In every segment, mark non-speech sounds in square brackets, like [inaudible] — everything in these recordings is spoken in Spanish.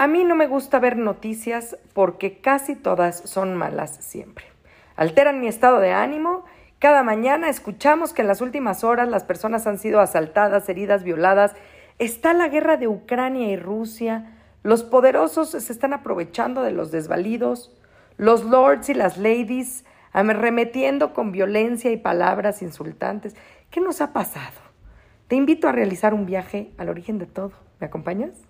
A mí no me gusta ver noticias porque casi todas son malas siempre. Alteran mi estado de ánimo. Cada mañana escuchamos que en las últimas horas las personas han sido asaltadas, heridas, violadas. Está la guerra de Ucrania y Rusia. Los poderosos se están aprovechando de los desvalidos. Los lords y las ladies arremetiendo con violencia y palabras insultantes. ¿Qué nos ha pasado? Te invito a realizar un viaje al origen de todo. ¿Me acompañas?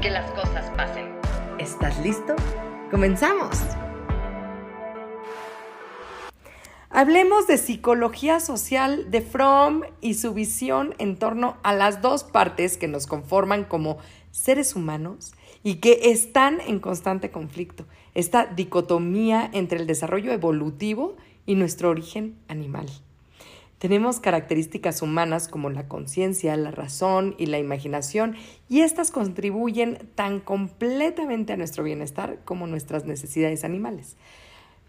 que las cosas pasen. ¿Estás listo? ¡Comenzamos! Hablemos de psicología social de Fromm y su visión en torno a las dos partes que nos conforman como seres humanos y que están en constante conflicto. Esta dicotomía entre el desarrollo evolutivo y nuestro origen animal. Tenemos características humanas como la conciencia, la razón y la imaginación, y estas contribuyen tan completamente a nuestro bienestar como nuestras necesidades animales.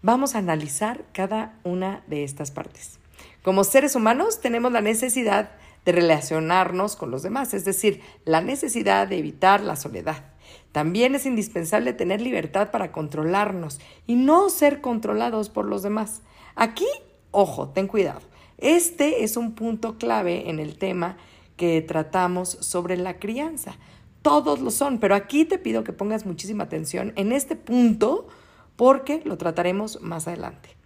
Vamos a analizar cada una de estas partes. Como seres humanos tenemos la necesidad de relacionarnos con los demás, es decir, la necesidad de evitar la soledad. También es indispensable tener libertad para controlarnos y no ser controlados por los demás. Aquí, ojo, ten cuidado. Este es un punto clave en el tema que tratamos sobre la crianza. Todos lo son, pero aquí te pido que pongas muchísima atención en este punto porque lo trataremos más adelante.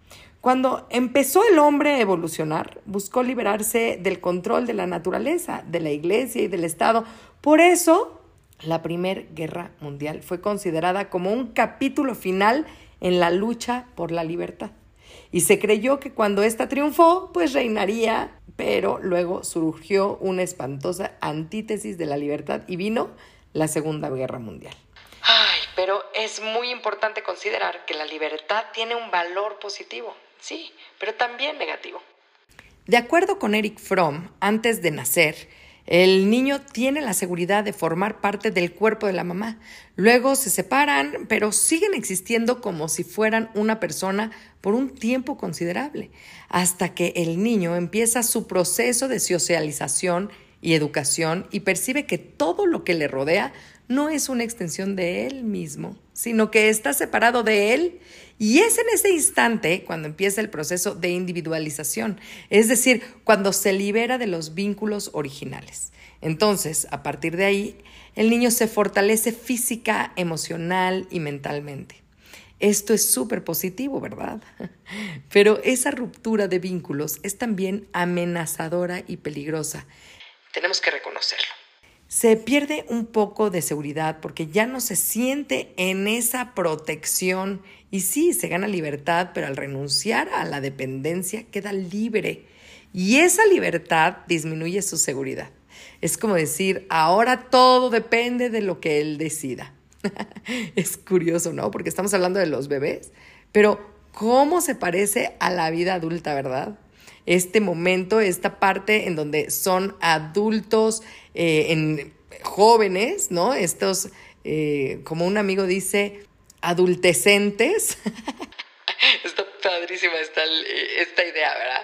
Cuando empezó el hombre a evolucionar, buscó liberarse del control de la naturaleza, de la iglesia y del Estado. Por eso, la Primera Guerra Mundial fue considerada como un capítulo final en la lucha por la libertad y se creyó que cuando ésta triunfó, pues reinaría, pero luego surgió una espantosa antítesis de la libertad y vino la Segunda Guerra Mundial. Ay, pero es muy importante considerar que la libertad tiene un valor positivo, sí, pero también negativo. De acuerdo con Eric Fromm, antes de nacer, el niño tiene la seguridad de formar parte del cuerpo de la mamá. Luego se separan, pero siguen existiendo como si fueran una persona por un tiempo considerable, hasta que el niño empieza su proceso de socialización y educación y percibe que todo lo que le rodea no es una extensión de él mismo, sino que está separado de él. Y es en ese instante cuando empieza el proceso de individualización, es decir, cuando se libera de los vínculos originales. Entonces, a partir de ahí, el niño se fortalece física, emocional y mentalmente. Esto es súper positivo, ¿verdad? [laughs] Pero esa ruptura de vínculos es también amenazadora y peligrosa. Tenemos que reconocerlo. Se pierde un poco de seguridad porque ya no se siente en esa protección y sí, se gana libertad, pero al renunciar a la dependencia queda libre y esa libertad disminuye su seguridad. Es como decir, ahora todo depende de lo que él decida. [laughs] es curioso, ¿no? Porque estamos hablando de los bebés, pero ¿cómo se parece a la vida adulta, verdad? Este momento, esta parte en donde son adultos, eh, en, jóvenes, ¿no? Estos, eh, como un amigo dice, adultecentes. [laughs] Está padrísima esta, esta idea, ¿verdad?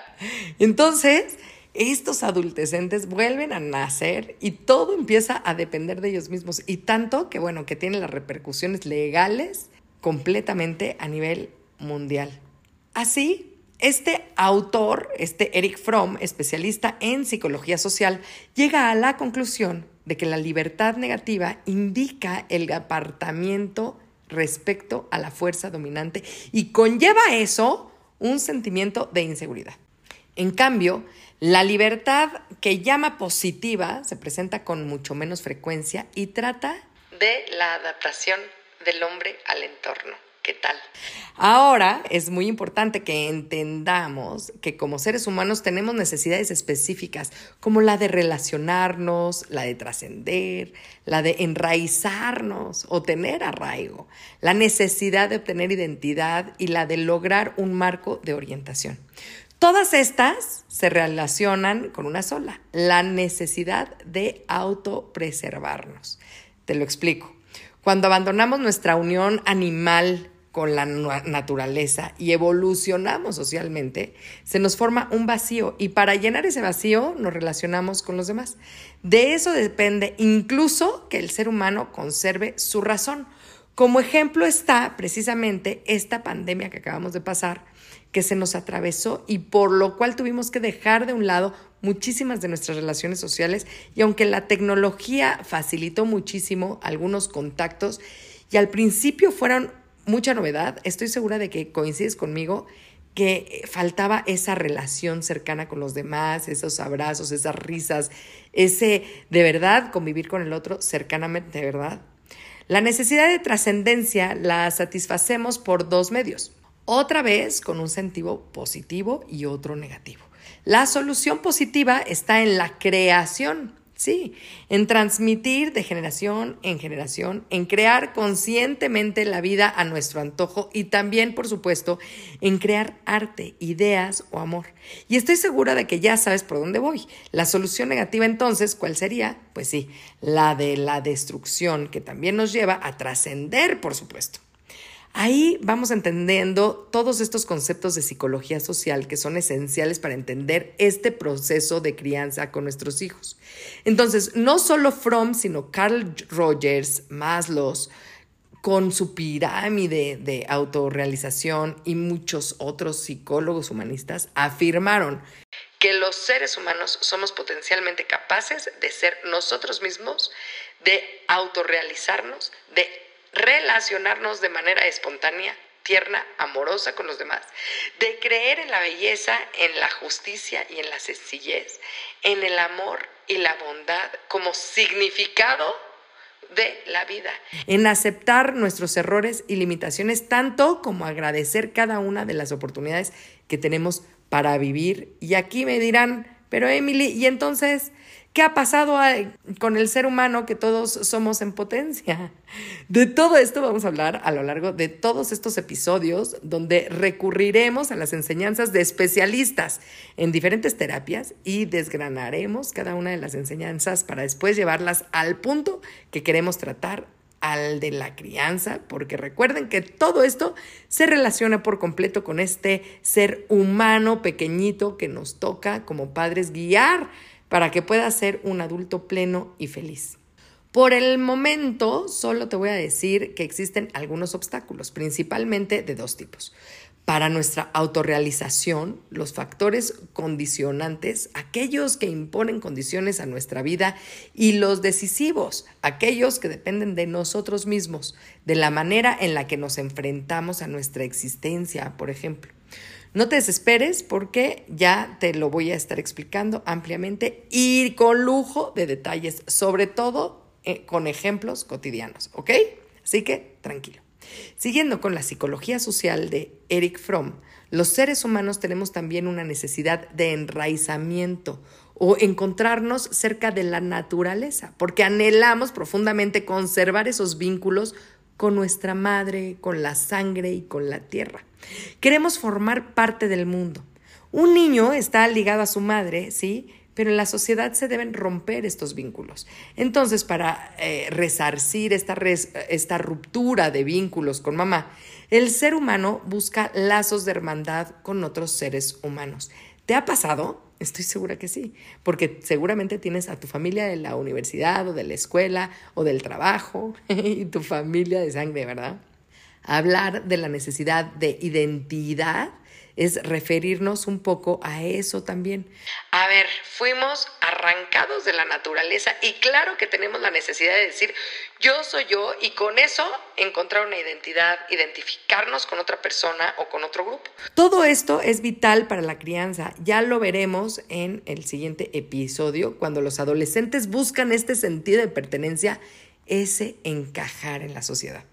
Entonces, estos adultecentes vuelven a nacer y todo empieza a depender de ellos mismos. Y tanto que, bueno, que tiene las repercusiones legales completamente a nivel mundial. Así, este autor, este Eric Fromm, especialista en psicología social, llega a la conclusión de que la libertad negativa indica el apartamiento respecto a la fuerza dominante y conlleva eso un sentimiento de inseguridad. En cambio, la libertad que llama positiva se presenta con mucho menos frecuencia y trata de la adaptación del hombre al entorno. ¿Qué tal? Ahora es muy importante que entendamos que como seres humanos tenemos necesidades específicas, como la de relacionarnos, la de trascender, la de enraizarnos o tener arraigo, la necesidad de obtener identidad y la de lograr un marco de orientación. Todas estas se relacionan con una sola, la necesidad de autopreservarnos. Te lo explico. Cuando abandonamos nuestra unión animal con la naturaleza y evolucionamos socialmente, se nos forma un vacío y para llenar ese vacío nos relacionamos con los demás. De eso depende incluso que el ser humano conserve su razón. Como ejemplo está precisamente esta pandemia que acabamos de pasar, que se nos atravesó y por lo cual tuvimos que dejar de un lado muchísimas de nuestras relaciones sociales y aunque la tecnología facilitó muchísimo algunos contactos y al principio fueron mucha novedad. Estoy segura de que coincides conmigo que faltaba esa relación cercana con los demás, esos abrazos, esas risas, ese de verdad convivir con el otro cercanamente, verdad. La necesidad de trascendencia la satisfacemos por dos medios. Otra vez con un sentido positivo y otro negativo. La solución positiva está en la creación Sí, en transmitir de generación en generación, en crear conscientemente la vida a nuestro antojo y también, por supuesto, en crear arte, ideas o amor. Y estoy segura de que ya sabes por dónde voy. La solución negativa entonces, ¿cuál sería? Pues sí, la de la destrucción, que también nos lleva a trascender, por supuesto. Ahí vamos entendiendo todos estos conceptos de psicología social que son esenciales para entender este proceso de crianza con nuestros hijos. Entonces, no solo Fromm, sino Carl Rogers, Maslow, con su pirámide de autorrealización y muchos otros psicólogos humanistas afirmaron que los seres humanos somos potencialmente capaces de ser nosotros mismos, de autorrealizarnos, de relacionarnos de manera espontánea, tierna, amorosa con los demás, de creer en la belleza, en la justicia y en la sencillez, en el amor y la bondad como significado de la vida, en aceptar nuestros errores y limitaciones tanto como agradecer cada una de las oportunidades que tenemos para vivir. Y aquí me dirán, pero Emily, ¿y entonces ¿Qué ha pasado con el ser humano que todos somos en potencia? De todo esto vamos a hablar a lo largo de todos estos episodios donde recurriremos a las enseñanzas de especialistas en diferentes terapias y desgranaremos cada una de las enseñanzas para después llevarlas al punto que queremos tratar al de la crianza, porque recuerden que todo esto se relaciona por completo con este ser humano pequeñito que nos toca como padres guiar para que puedas ser un adulto pleno y feliz. Por el momento, solo te voy a decir que existen algunos obstáculos, principalmente de dos tipos. Para nuestra autorrealización, los factores condicionantes, aquellos que imponen condiciones a nuestra vida, y los decisivos, aquellos que dependen de nosotros mismos, de la manera en la que nos enfrentamos a nuestra existencia, por ejemplo. No te desesperes porque ya te lo voy a estar explicando ampliamente y con lujo de detalles, sobre todo eh, con ejemplos cotidianos, ¿ok? Así que tranquilo. Siguiendo con la psicología social de Eric Fromm, los seres humanos tenemos también una necesidad de enraizamiento o encontrarnos cerca de la naturaleza, porque anhelamos profundamente conservar esos vínculos con nuestra madre, con la sangre y con la tierra. Queremos formar parte del mundo. Un niño está ligado a su madre, ¿sí? Pero en la sociedad se deben romper estos vínculos. Entonces, para eh, resarcir esta, esta ruptura de vínculos con mamá, el ser humano busca lazos de hermandad con otros seres humanos. ¿Te ha pasado? Estoy segura que sí, porque seguramente tienes a tu familia de la universidad o de la escuela o del trabajo [laughs] y tu familia de sangre, ¿verdad? Hablar de la necesidad de identidad es referirnos un poco a eso también. A ver, fuimos arrancados de la naturaleza y claro que tenemos la necesidad de decir yo soy yo y con eso encontrar una identidad, identificarnos con otra persona o con otro grupo. Todo esto es vital para la crianza. Ya lo veremos en el siguiente episodio cuando los adolescentes buscan este sentido de pertenencia ese encajar en la sociedad.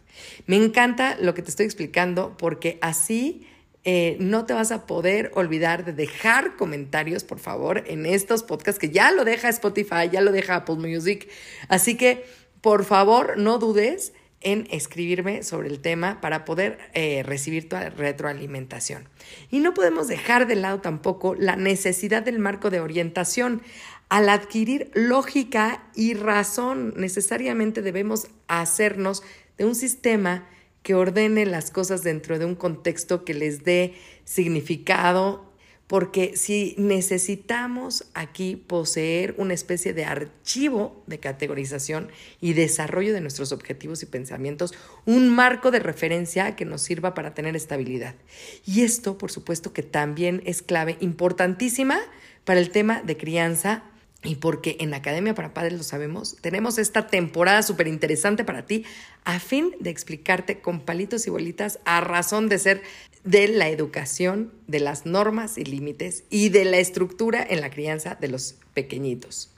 Me encanta lo que te estoy explicando porque así eh, no te vas a poder olvidar de dejar comentarios, por favor, en estos podcasts que ya lo deja Spotify, ya lo deja Apple Music. Así que, por favor, no dudes en escribirme sobre el tema para poder eh, recibir tu retroalimentación. Y no podemos dejar de lado tampoco la necesidad del marco de orientación. Al adquirir lógica y razón, necesariamente debemos hacernos de un sistema que ordene las cosas dentro de un contexto que les dé significado, porque si necesitamos aquí poseer una especie de archivo de categorización y desarrollo de nuestros objetivos y pensamientos, un marco de referencia que nos sirva para tener estabilidad. Y esto, por supuesto, que también es clave importantísima para el tema de crianza y porque en Academia para Padres lo sabemos, tenemos esta temporada súper interesante para ti a fin de explicarte con palitos y bolitas a razón de ser de la educación, de las normas y límites y de la estructura en la crianza de los pequeñitos.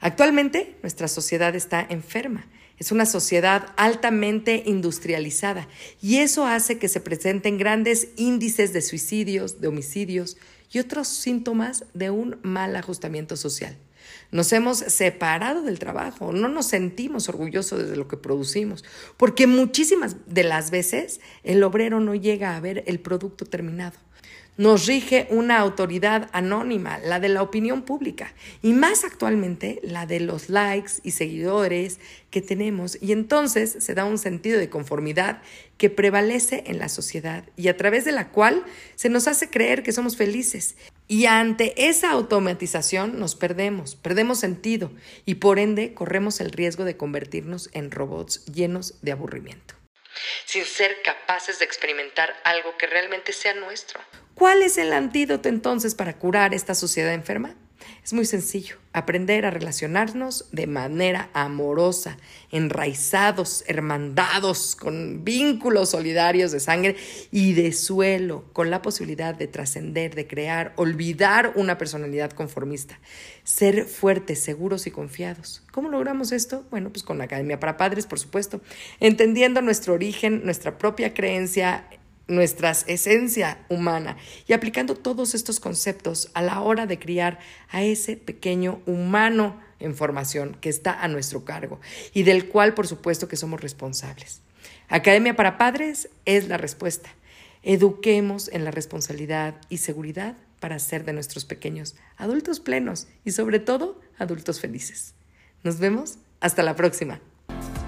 Actualmente nuestra sociedad está enferma. Es una sociedad altamente industrializada y eso hace que se presenten grandes índices de suicidios, de homicidios, y otros síntomas de un mal ajustamiento social. Nos hemos separado del trabajo, no nos sentimos orgullosos de lo que producimos, porque muchísimas de las veces el obrero no llega a ver el producto terminado. Nos rige una autoridad anónima, la de la opinión pública, y más actualmente la de los likes y seguidores que tenemos, y entonces se da un sentido de conformidad que prevalece en la sociedad y a través de la cual se nos hace creer que somos felices. Y ante esa automatización nos perdemos, perdemos sentido y por ende corremos el riesgo de convertirnos en robots llenos de aburrimiento sin ser capaces de experimentar algo que realmente sea nuestro. ¿Cuál es el antídoto entonces para curar esta sociedad enferma? Es muy sencillo, aprender a relacionarnos de manera amorosa, enraizados, hermandados, con vínculos solidarios de sangre y de suelo, con la posibilidad de trascender, de crear, olvidar una personalidad conformista, ser fuertes, seguros y confiados. ¿Cómo logramos esto? Bueno, pues con la Academia para Padres, por supuesto, entendiendo nuestro origen, nuestra propia creencia nuestra esencia humana y aplicando todos estos conceptos a la hora de criar a ese pequeño humano en formación que está a nuestro cargo y del cual por supuesto que somos responsables. Academia para Padres es la respuesta. Eduquemos en la responsabilidad y seguridad para ser de nuestros pequeños adultos plenos y sobre todo adultos felices. Nos vemos hasta la próxima.